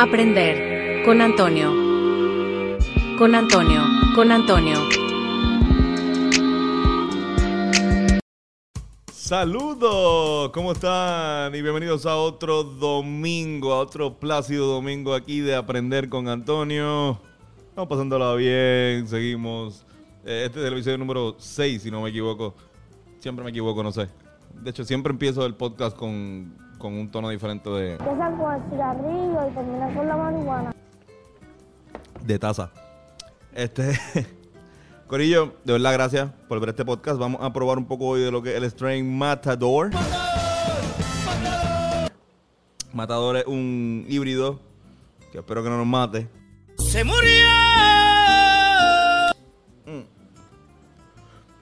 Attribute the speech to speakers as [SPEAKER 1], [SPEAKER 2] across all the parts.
[SPEAKER 1] Aprender con Antonio. Con Antonio. Con Antonio.
[SPEAKER 2] Saludos, ¿cómo están? Y bienvenidos a otro domingo, a otro plácido domingo aquí de Aprender con Antonio. Estamos pasándola bien, seguimos. Eh, Este es el episodio número 6, si no me equivoco. Siempre me equivoco, no sé. De hecho, siempre empiezo el podcast con, con un tono diferente de,
[SPEAKER 3] Empieza con el cigarrillo y termina con la marihuana.
[SPEAKER 2] de taza. Este. Corillo, de verdad, gracias por ver este podcast. Vamos a probar un poco hoy de lo que es el strain Matador. Matador es un híbrido que espero que no nos mate.
[SPEAKER 4] ¡Se murió!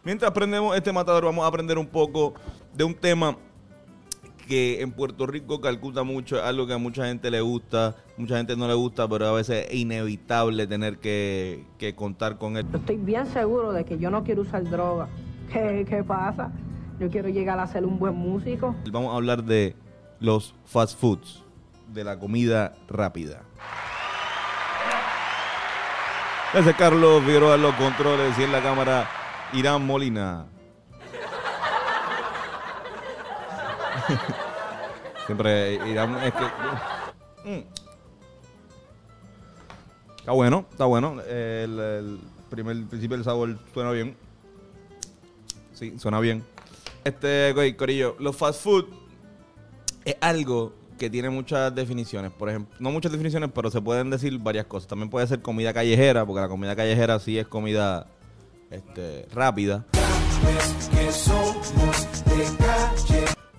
[SPEAKER 2] Mientras aprendemos este matador, vamos a aprender un poco de un tema que en Puerto Rico calcuta mucho, algo que a mucha gente le gusta, mucha gente no le gusta, pero a veces es inevitable tener que, que contar con él.
[SPEAKER 5] Yo estoy bien seguro de que yo no quiero usar droga. ¿Qué, qué pasa? Yo quiero llegar a ser un buen músico.
[SPEAKER 2] Vamos a hablar de los fast foods, de la comida rápida. Ese es Carlos Figueroa los controles y en la cámara Irán Molina. Siempre Irán que... Mm. Está bueno, está bueno. El, el primer el principio del sabor suena bien. Sí, suena bien. Este, güey, Corillo, los fast food es algo que tiene muchas definiciones. Por ejemplo, no muchas definiciones, pero se pueden decir varias cosas. También puede ser comida callejera, porque la comida callejera sí es comida este, rápida.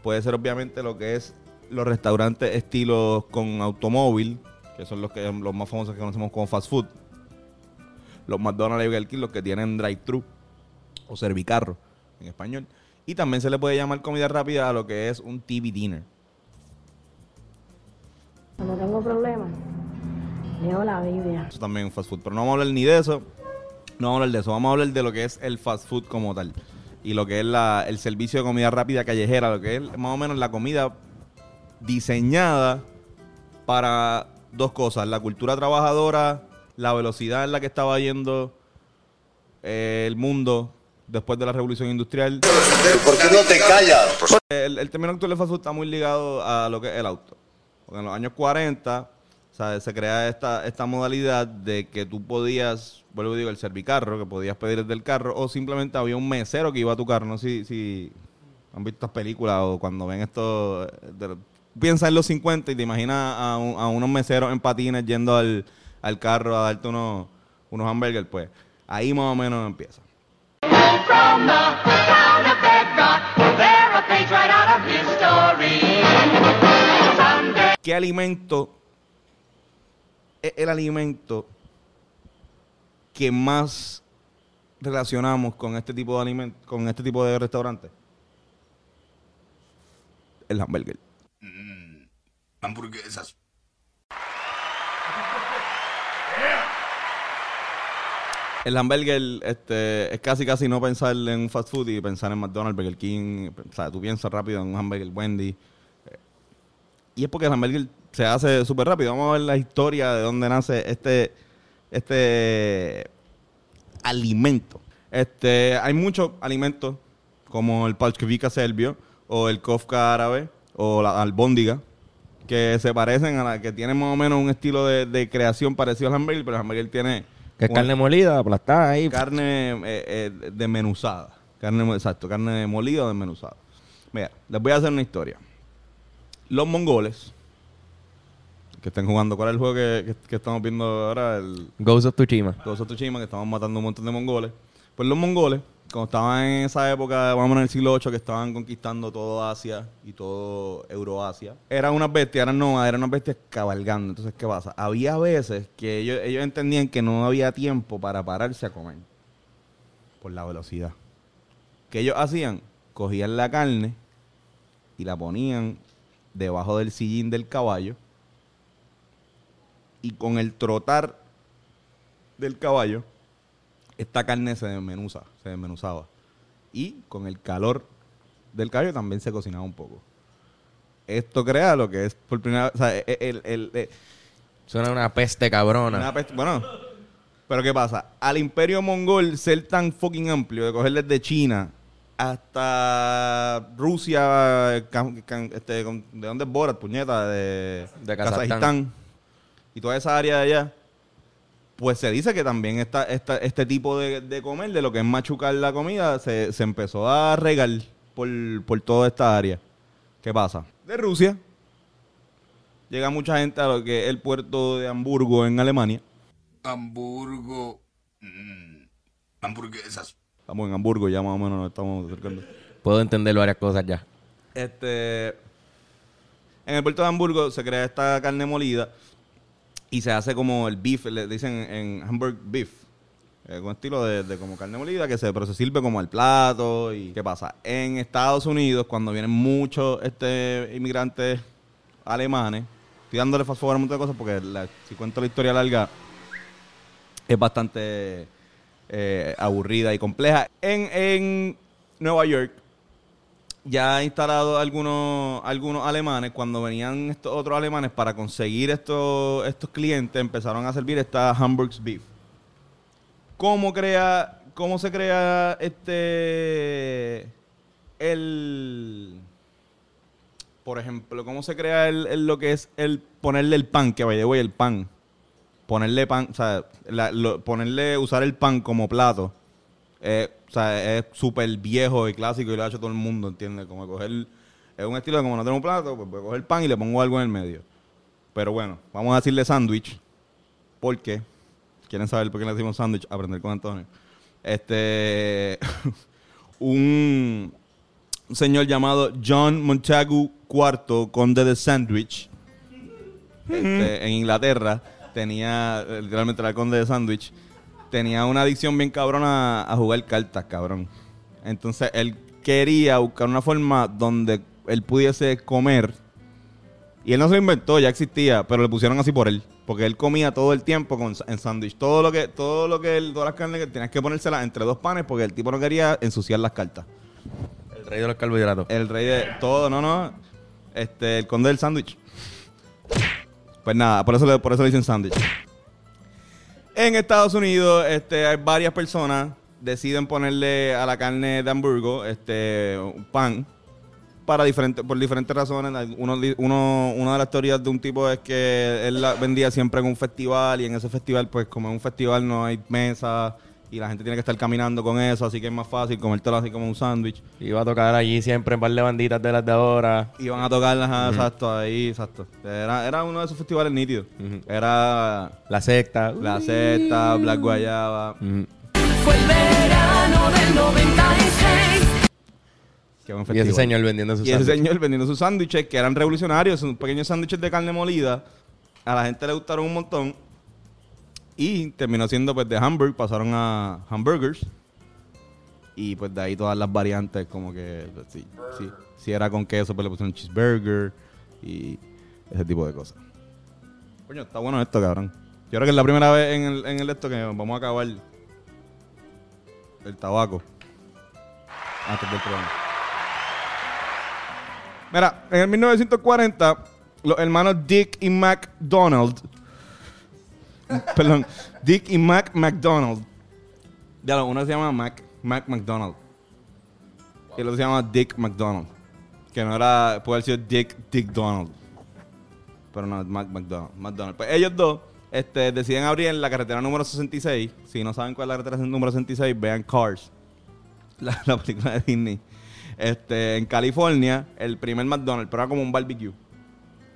[SPEAKER 2] Puede ser obviamente lo que es los restaurantes estilos con automóvil, que son los que los más famosos que conocemos como fast food. Los McDonald's y Burger King, los que tienen drive-thru o servicarro en español. Y también se le puede llamar comida rápida a lo que es un TV dinner.
[SPEAKER 3] Cuando tengo problemas, leo la Biblia.
[SPEAKER 2] Eso también es fast food. Pero no vamos a hablar ni de eso. No vamos a hablar de eso. Vamos a hablar de lo que es el fast food como tal. Y lo que es la- el servicio de comida rápida callejera. Lo que es más o menos la comida diseñada para dos cosas. La cultura trabajadora, la velocidad en la que estaba yendo eh, el mundo después de la revolución industrial.
[SPEAKER 6] ¿Por qué no te callas?
[SPEAKER 2] El, el término actual de fast food está muy ligado a lo que es el auto. Porque en los años 40 o sea, se crea esta, esta modalidad de que tú podías, vuelvo y digo, el servicarro, que podías pedir desde el carro, o simplemente había un mesero que iba a tu carro. No sé si, si han visto estas películas o cuando ven esto. eh, de- piensa en los 50 y te imaginas a, a unos meseros en patines yendo al, al carro a darte unos, unos hamburgers, pues ahí más o menos empieza.
[SPEAKER 4] A.
[SPEAKER 2] ¿Qué alimento es el alimento que más relacionamos con este tipo de alimento, con este tipo de restaurante? El hamburger.
[SPEAKER 6] Hamburguesas.
[SPEAKER 2] El hamburger este, es casi casi no pensar en un fast food y pensar en McDonald's, Burger King. O sea, tú piensas rápido en un hamburger Wendy. Y es porque el hamburger se hace súper rápido. Vamos a ver la historia de dónde nace este, este alimento. Este, hay muchos alimentos como el palchkovika serbio o el kofka árabe o la albóndiga que se parecen a la que tienen más o menos un estilo de, de creación parecido al hamburger, pero el hamburger tiene
[SPEAKER 7] Que es carne molida, aplastada ahí.
[SPEAKER 2] carne eh, eh, desmenuzada. Carne, exacto, carne molida o desmenuzada. Mira, les voy a hacer una historia. Los mongoles, que estén jugando, ¿cuál es el juego que, que- que estamos viendo ahora? El
[SPEAKER 7] Ghost of Tsushima.
[SPEAKER 2] Ghost of Tsushima, que estaban matando un montón de mongoles. Pues los mongoles, cuando estaban en esa época, vamos en el siglo VIII, que estaban conquistando todo Asia y todo Euroasia, eran unas bestias, eran nómadas, eran unas bestias cabalgando. Entonces, ¿qué pasa? Había veces que ellos, ellos entendían que no había tiempo para pararse a comer por la velocidad. ¿Qué ellos hacían? Cogían la carne y la ponían debajo del sillín del caballo y con el trotar del caballo, esta carne se desmenuza, se desmenuzaba. Y con el calor del caballo también se cocinaba un poco. Esto crea lo que es por primera vez. O sea, el- el- el-
[SPEAKER 7] Suena una peste cabrona.
[SPEAKER 2] Una peste- bueno, pero ¿qué pasa? Al imperio mongol ser tan fucking amplio, de coger desde China hasta Rusia, Can- Can- este, con- ¿de dónde es Borat, puñeta? De,
[SPEAKER 7] De Kazajistán.
[SPEAKER 2] Y toda esa área de allá. Pues se dice que también esta, esta- este tipo de, de comer, de lo que es machucar la comida, se, se empezó a regar por, por toda esta área. ¿Qué pasa? De Rusia llega mucha gente a lo que es el puerto de Hamburgo en Alemania.
[SPEAKER 8] Hamburgo. mm, hamburguesas.
[SPEAKER 2] Estamos en Hamburgo, ya más o menos nos estamos acercando.
[SPEAKER 7] Puedo entender varias cosas ya.
[SPEAKER 2] Este, en el puerto de Hamburgo se crea esta carne molida y se hace como el beef, le dicen en Hamburg beef. eh, con estilo de, de como carne molida que se, pero se sirve como al plato. ¿Y qué pasa? En Estados Unidos, cuando vienen muchos este, inmigrantes alemanes, estoy dándole fast forward a un montón de cosas porque la- si cuento la historia larga es bastante eh, aburrida y compleja. En, en Nueva York ya instalado algunos, algunos alemanes, cuando venían estos otros alemanes para conseguir estos, estos clientes, empezaron a servir esta Hamburg's Beef. ¿Cómo crea, cómo se crea este el por ejemplo, cómo se crea el, el- lo que es el ponerle el pan, que vaya güey, el pan. Ponerle pan, o sea, ponerle, usar el pan como plato. Eh, o sea, es súper viejo y clásico y lo ha hecho todo el mundo, ¿entiendes? Como coger, es un estilo de como no tengo un plato, pues voy a coger pan y le pongo algo en el medio. Pero bueno, vamos a decirle sándwich. ¿Por qué? ¿Quieren saber por qué le decimos sándwich? Aprender con Antonio. Este, un, un señor llamado John Montagu IV, conde de Sandwich, este, en Inglaterra, tenía, literalmente era el conde de Sandwich, tenía una adicción bien cabrona a, a jugar cartas, cabrón. Entonces él quería buscar una forma donde él pudiese comer. Y él no se lo inventó, ya existía, pero le pusieron así por él. Porque él comía todo el tiempo con, en sándwich. Todo lo que, todo lo que él, todas las carnes que tenías que ponérselas entre dos panes porque el tipo no quería ensuciar las cartas.
[SPEAKER 7] El rey de los carbohidratos.
[SPEAKER 2] El rey de todo, no, no. Este, el conde del sándwich. Pues nada, por eso le, por eso le dicen sándwich. En Estados Unidos, este, hay varias personas deciden ponerle a la carne de hamburgo este pan para diferentes por diferentes razones. Uno, uno, una de las teorías de un tipo es que él la vendía siempre en un festival y en ese festival, pues como en un festival no hay mesa y la gente tiene que estar caminando con eso, así que es más fácil comértelo así como un sándwich.
[SPEAKER 7] Iba a tocar allí siempre en par de banditas de las de ahora.
[SPEAKER 2] Iban a tocarlas, ajá, exacto, ahí, exacto. Era, era uno de esos festivales nítidos. Era
[SPEAKER 7] La secta.
[SPEAKER 2] La Zeta, Black Guayaba.
[SPEAKER 4] Fue el verano del 96.
[SPEAKER 2] Que buen
[SPEAKER 7] Y ese
[SPEAKER 2] festival.
[SPEAKER 7] señor vendiendo sus
[SPEAKER 2] Y ese
[SPEAKER 7] sándwiches.
[SPEAKER 2] señor vendiendo sus sándwiches, que eran revolucionarios, son pequeños sándwiches de carne molida. A la gente le gustaron un montón. Y terminó siendo pues de hamburg, pasaron a hamburgers. Y pues de ahí todas las variantes, como que sí, sí, si era con queso, pues le pusieron cheeseburger y ese tipo de cosas. Coño, está bueno esto, cabrón. Yo creo que es la primera vez en el, en el esto que vamos a acabar el tabaco antes del programa. Mira, en el 1940, los hermanos Dick y McDonald, perdón, Dick y Mac McDonald, ya uno se llama Mac, Mac McDonald, y el otro se llama Dick McDonald, que no era, puede haber sido Dick, Dick Donald, pero no, Mac McDonald, McDonald. Pues ellos dos este, deciden abrir en la carretera número 66, si no saben cuál es la carretera número 66, vean Cars, la, la película de Disney. Este, en California, el primer McDonald's, pero era como un barbecue.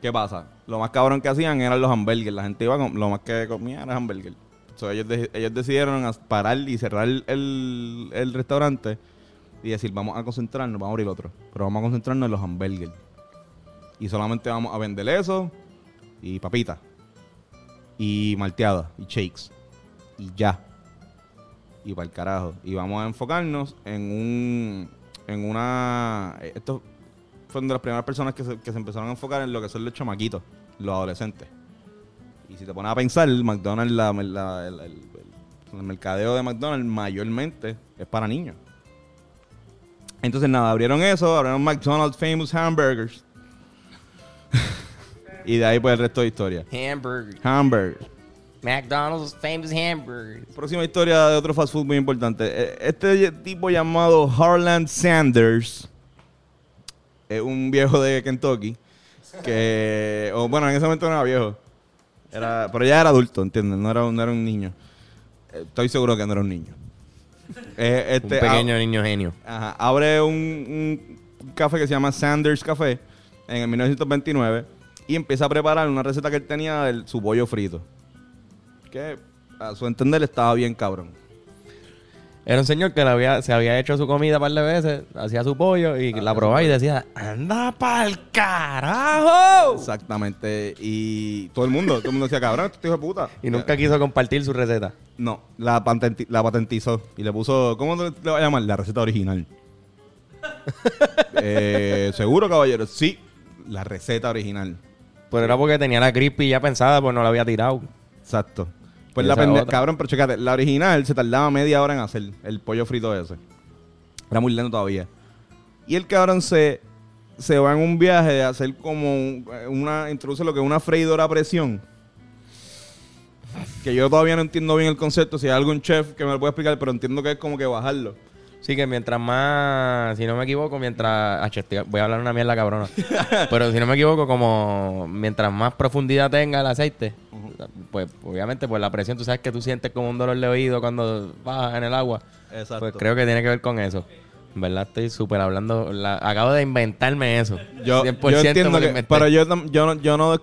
[SPEAKER 2] ¿Qué pasa? Lo más cabrón que hacían eran los hamburgers. La gente iba con, lo más que comía era hamburger. So, ellos, ellos decidieron parar y cerrar el, el- restaurante y decir, vamos a concentrarnos, vamos a abrir otro. Pero vamos a concentrarnos en los hamburgers. Y solamente vamos a vender eso y papitas. Y malteadas y shakes. Y ya y para el carajo. Y vamos a enfocarnos en un. En una. Estos fueron de las primeras personas que se, que se empezaron a enfocar en lo que son los chamaquitos, los adolescentes. Y si te pones a pensar, el McDonald's, la- la- el, el- el- el mercadeo de McDonald's mayormente es para niños. Entonces, nada, abrieron eso, abrieron McDonald's Famous Hamburgers. Y de ahí pues el resto de historia.
[SPEAKER 7] Hamburger.
[SPEAKER 2] Hamburger.
[SPEAKER 7] McDonald's famous hamburger.
[SPEAKER 2] Próxima historia de otro fast food muy importante. Eh, Este tipo llamado Harland Sanders es un viejo de Kentucky que, o bueno, en ese momento no era viejo, era, pero ya era adulto, ¿entiendes? No era, un- no era un niño. Eh, Estoy seguro que no era un niño. Eh, este,
[SPEAKER 7] Un pequeño niño genio.
[SPEAKER 2] Ajá, abre un, un café que se llama Sanders Café en el 1929 y empieza a preparar una receta que él tenía de su pollo frito. Que a su entender estaba bien cabrón.
[SPEAKER 7] Era un señor que le había, se había hecho su comida un par de veces, hacía su pollo y la probaba y decía, ¡Anda pa'l carajo!
[SPEAKER 2] Exactamente. Y todo el mundo, todo el mundo decía, cabrón, este hijo de puta.
[SPEAKER 7] Y nunca quiso compartir su receta.
[SPEAKER 2] No, la, patenti- la patentizó y le puso, ¿cómo le le va a llamar? La receta original. Eh, ¿Seguro, caballero? Sí, la receta original.
[SPEAKER 7] Pero era porque tenía la crispy ya pensada, pues no la había tirado.
[SPEAKER 2] Exacto. Pues la
[SPEAKER 7] esa
[SPEAKER 2] pende-
[SPEAKER 7] otra.
[SPEAKER 2] cabrón, pero checate, la original se tardaba media hora en hacer el pollo frito ese. Era muy lento todavía. Y el cabrón se, se va en un viaje de hacer como un- una, introduce lo que es una freidora a presión. Que yo todavía no entiendo bien el concepto. Si hay algún chef que me lo pueda explicar, pero entiendo que es como que bajarlo.
[SPEAKER 7] Sí, que mientras más, si no me equivoco, mientras... estoy- voy a hablar una mierda cabrona. Pero si no me equivoco, como mientras más profundidad tenga el aceite, pues obviamente pues la presión, tú sabes que tú sientes como un dolor de oído cuando bajas en el agua.
[SPEAKER 2] Exacto.
[SPEAKER 7] Pues creo que tiene que ver con eso. En verdad estoy súper hablando, la- acabo de inventarme eso.
[SPEAKER 2] Yo,
[SPEAKER 7] 100%
[SPEAKER 2] yo entiendo
[SPEAKER 7] lo
[SPEAKER 2] que,
[SPEAKER 7] inventé.
[SPEAKER 2] pero yo, tam- yo, no- yo no, o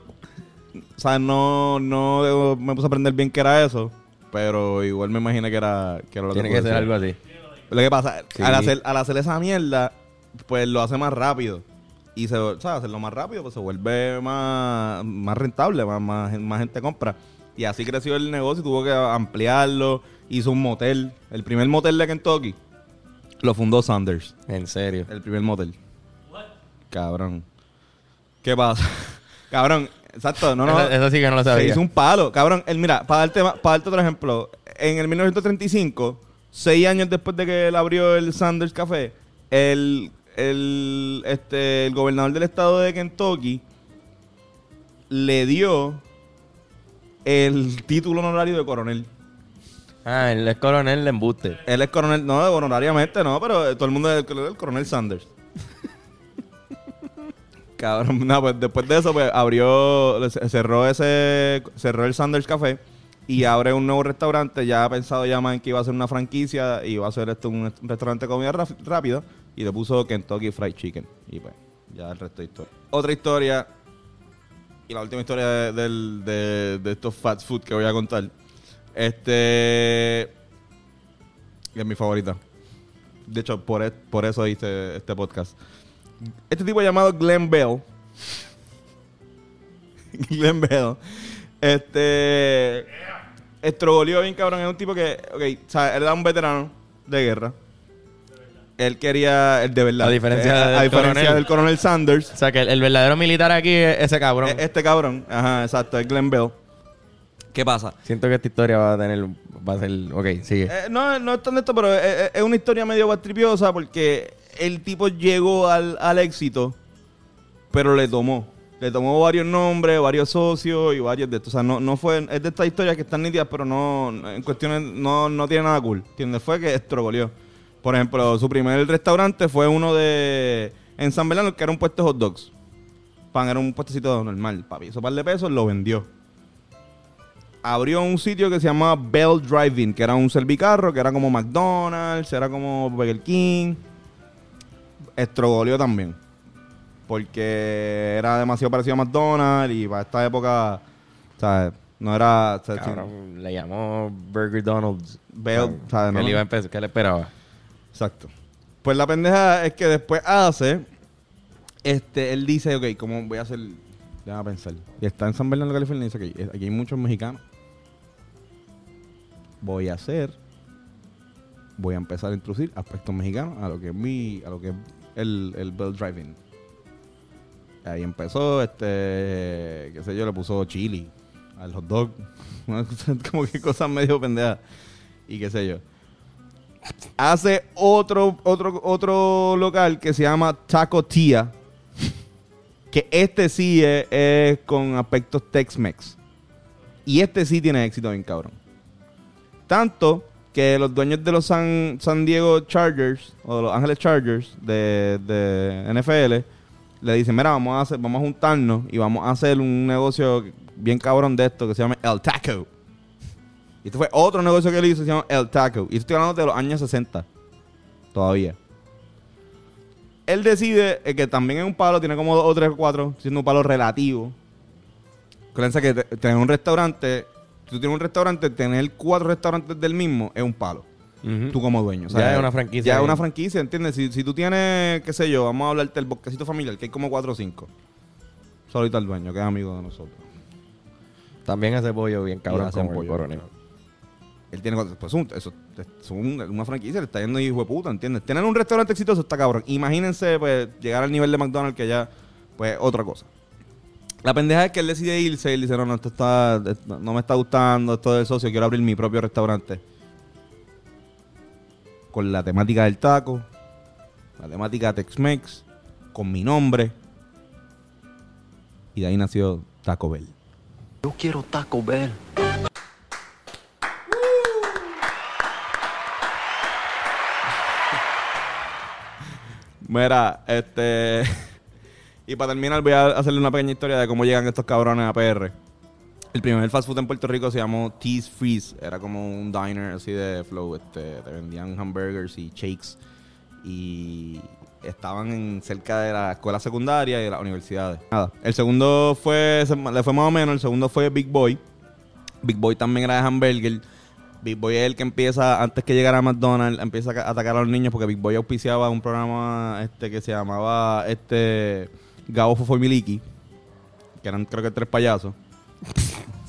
[SPEAKER 2] sea, no, no me puse a aprender bien qué era eso, pero igual me imaginé que era, que era lo
[SPEAKER 7] Tiene
[SPEAKER 2] tú
[SPEAKER 7] que ser
[SPEAKER 2] decías.
[SPEAKER 7] algo así.
[SPEAKER 2] Lo que pasa,
[SPEAKER 7] Sí.
[SPEAKER 2] al, hacer, al hacer esa mierda, pues lo hace más rápido. Y se, sea, hacerlo más rápido, pues se vuelve más, más rentable, más, más, más gente compra. Y así creció el negocio, tuvo que ampliarlo, hizo un motel. El primer motel de Kentucky lo fundó Sanders.
[SPEAKER 7] En serio.
[SPEAKER 2] El primer motel. Cabrón. ¿Qué pasa? Cabrón, exacto, no, no.
[SPEAKER 7] Eso, eso sí que no lo
[SPEAKER 2] Se
[SPEAKER 7] sabía.
[SPEAKER 2] hizo un palo. Cabrón, el, mira, para darte, para darte otro ejemplo. En el 1935, seis años después de que él abrió el Sanders Café, el, el, este, el gobernador del estado de Kentucky le dio el título honorario de coronel.
[SPEAKER 7] Ah, él es coronel de embuste.
[SPEAKER 2] Él es coronel, no, honorariamente no, pero eh, todo el mundo es el, el coronel Sanders. Cabrón, no, pues después de eso, pues abrió, ce- cerró ese, cerró el Sanders Café y abre un nuevo restaurante. Ya ha pensado ya más en que iba a ser una franquicia y iba a ser esto un, restaurante de comida rápida y le puso Kentucky Fried Chicken. Y pues, ya el resto de historia. Otra historia y la última historia de, de- estos fast food que voy a contar. Este es mi favorita. De hecho, por, e- por eso hice este podcast. Este tipo llamado Glenn Bell. Glenn Bell. Este. Estrogoleó bien cabrón. Es un tipo que. Ok, o sea, él era un veterano de guerra. Él quería. El de verdad.
[SPEAKER 7] A diferencia
[SPEAKER 2] Eh,
[SPEAKER 7] del
[SPEAKER 2] a diferencia
[SPEAKER 7] coronel.
[SPEAKER 2] del coronel Sanders.
[SPEAKER 7] O sea, que el, el verdadero militar aquí es ese cabrón.
[SPEAKER 2] Eh, Este cabrón. Ajá, exacto. Es Glenn Bell. ¿Qué pasa?
[SPEAKER 7] Siento que esta historia va a tener... Va a ser... Ok, sigue.
[SPEAKER 2] Eh, no, no es tan de esto, pero es, es- es una historia medio bastripiosa porque el tipo llegó al, al éxito, pero le tomó. Le tomó varios nombres, varios socios y varios de estos. O sea, no, no fue. Es de estas historias que están nítidas, pero no. En cuestiones. No, no tiene nada cool. ¿Entiendes? Fue que estrogoleó. Por ejemplo, su primer restaurante fue uno de. En San Bernardo, que era un puesto de hot dogs. Pan era un puestecito normal, papi. Eso par de pesos lo vendió abrió un sitio que se llamaba Bell Drive-In, que era un servicarro, que era como McDonald's, era como Burger King. Estrogoleó también. Porque era demasiado parecido a McDonald's y para esta época, ¿sabes? No era...
[SPEAKER 7] Cabrón, le llamó Burger Donald's.
[SPEAKER 2] Bell, ¿sabes?
[SPEAKER 7] ¿Qué
[SPEAKER 2] no?
[SPEAKER 7] le iba a empezar? ¿Qué le esperaba?
[SPEAKER 2] Exacto. Pues la pendeja es que después hace, este, él dice, ok, ¿cómo voy a hacer? Déjame pensar. Y está en San Bernardo, California, y dice que aquí hay muchos mexicanos. Voy a hacer, voy a empezar a introducir aspectos mexicanos a lo que es mi, a lo que es el, el Bell Driving. Ahí empezó, este, qué sé yo, le puso chili al hot dog. Como que cosas medio pendejas. Y qué sé yo hace otro, otro, otro local que se llama Taco Tía. Que este sí es, con aspectos Tex-Mex. Y este sí tiene éxito bien cabrón. Tanto que los dueños de los San, San Diego Chargers o los Ángeles Chargers de NFL le dicen, mira, vamos a, hacer, vamos a juntarnos y vamos a hacer un negocio bien cabrón de esto que se llama El Taco. Y este fue otro negocio que él hizo, se llama El Taco. Y estoy hablando de los años 60. Todavía. Él decide eh, que también es un palo, tiene como dos o tres o cuatro, siendo un palo relativo. Acuérdense que te- tener un restaurante, si tú tienes un restaurante, tener cuatro restaurantes del mismo es un palo. Tú como dueño.
[SPEAKER 7] Ya es una franquicia
[SPEAKER 2] Ya es una franquicia, ¿entiendes? Si, si tú tienes, qué sé yo, vamos a hablarte del bosquecito familiar, que hay como cuatro o cinco. Solito el dueño, que es amigo de nosotros.
[SPEAKER 7] También hace pollo bien cabrón el
[SPEAKER 2] pollo,
[SPEAKER 7] coronel.
[SPEAKER 2] Él tiene cuatro- pues un- eso es un- una franquicia, le está yendo hijo de puta, ¿entiendes? Tener un restaurante exitoso está cabrón. Imagínense, pues, llegar al nivel de McDonald's que ya, pues, otra cosa. La pendeja es que él decide irse y él dice, no, no, esto está, no me está gustando, esto del socio, quiero abrir mi propio restaurante. Con la temática del taco, la temática Tex-Mex, con mi nombre. Y de ahí nació Taco Bell.
[SPEAKER 9] Yo quiero Taco Bell.
[SPEAKER 2] Mira, este. y para terminar, voy a hacerle una pequeña historia de cómo llegan estos cabrones a PR. El primer fast food en Puerto Rico se llamó Tease Freeze. Era como un diner así de flow. Este, te vendían hamburgers y shakes. Y estaban en, cerca de la escuela secundaria y de las universidades. Nada. El segundo fue, le fue más o menos. El segundo fue Big Boy. Big Boy también era de hamburger. Big Boy es el que empieza, antes que llegara a McDonald's, empieza a ca- atacar a los niños porque Big Boy auspiciaba un programa este que se llamaba este Gabo Fofo Miliki, que eran creo que tres payasos.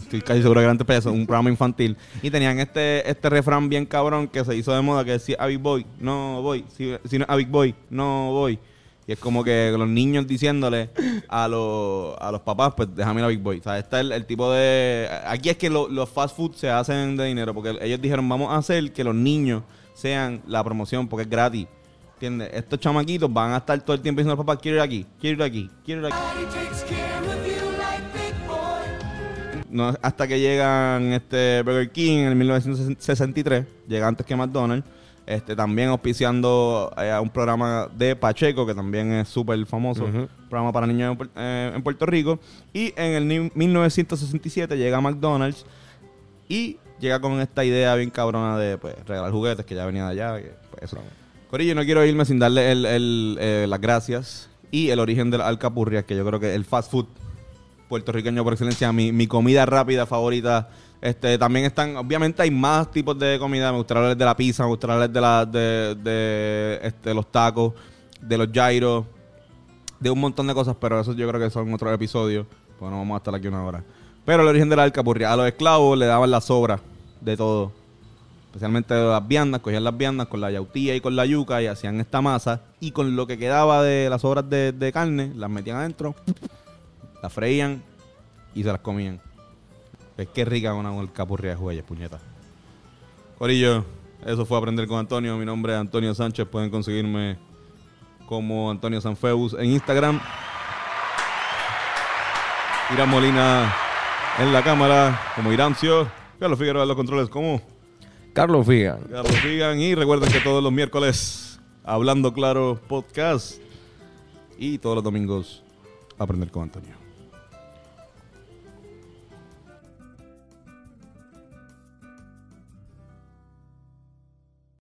[SPEAKER 2] Estoy casi seguro que tres payasos, un programa infantil. Y tenían este, este refrán bien cabrón que se hizo de moda que decía a Big Boy, no voy. Si, no a Big Boy, no voy. Y es como que los niños diciéndole a los, a los papás, pues déjame ir a Big Boy. O sea, está el, el tipo de... Aquí es que lo- los fast food se hacen de dinero, porque ellos dijeron, vamos a hacer que los niños sean la promoción, porque es gratis. ¿Entiendes? Estos chamaquitos van a estar todo el tiempo diciendo al papá, quiero ir aquí, quiero ir aquí, quiero ir aquí. No, hasta que llegan este Burger King en el 1963, llega antes que McDonald's, este también auspiciando eh, a un programa de Pacheco, que también es súper famoso,
[SPEAKER 7] Ujú.
[SPEAKER 2] programa para niños en, eh, en Puerto Rico. Y en el ni- 1967 llega McDonald's y llega con esta idea bien cabrona de pues, regalar juguetes, que ya venía de allá. que, pues, eso. Corillo, no quiero irme sin darle el- el, eh, las gracias y el origen de la alcapurria, que yo creo que el fast food puertorriqueño por excelencia, mi, mi comida rápida favorita. Este, también están, obviamente hay más tipos de comida. Me gustaría hablar de la pizza, me gustaría hablar de, la, de, de este, los tacos, de los gyros, de un montón de cosas, pero eso yo creo que son otros episodios. Pues no vamos a estar aquí una hora. Pero el origen de la alcapurria, a los esclavos le daban la sobra de todo. Especialmente de las viandas, cogían las viandas con la yautía y con la yuca y hacían esta masa. Y con lo que quedaba de las sobras de carne, las metían adentro, las freían y se las comían. Es que rica una alcapurria de jueyes, puñeta. Corillo, eso fue Aprender con Antonio. Mi nombre es Antonio Sánchez. Pueden conseguirme como Antonio Sanfeus en Instagram. Irán Molina en la cámara como Irancio. Carlos Figueroa en los controles como
[SPEAKER 7] Carlos Figan.
[SPEAKER 2] Carlos Figan. Y recuerden que todos los miércoles, Hablando Claro Podcast. Y todos los domingos, Aprender con Antonio.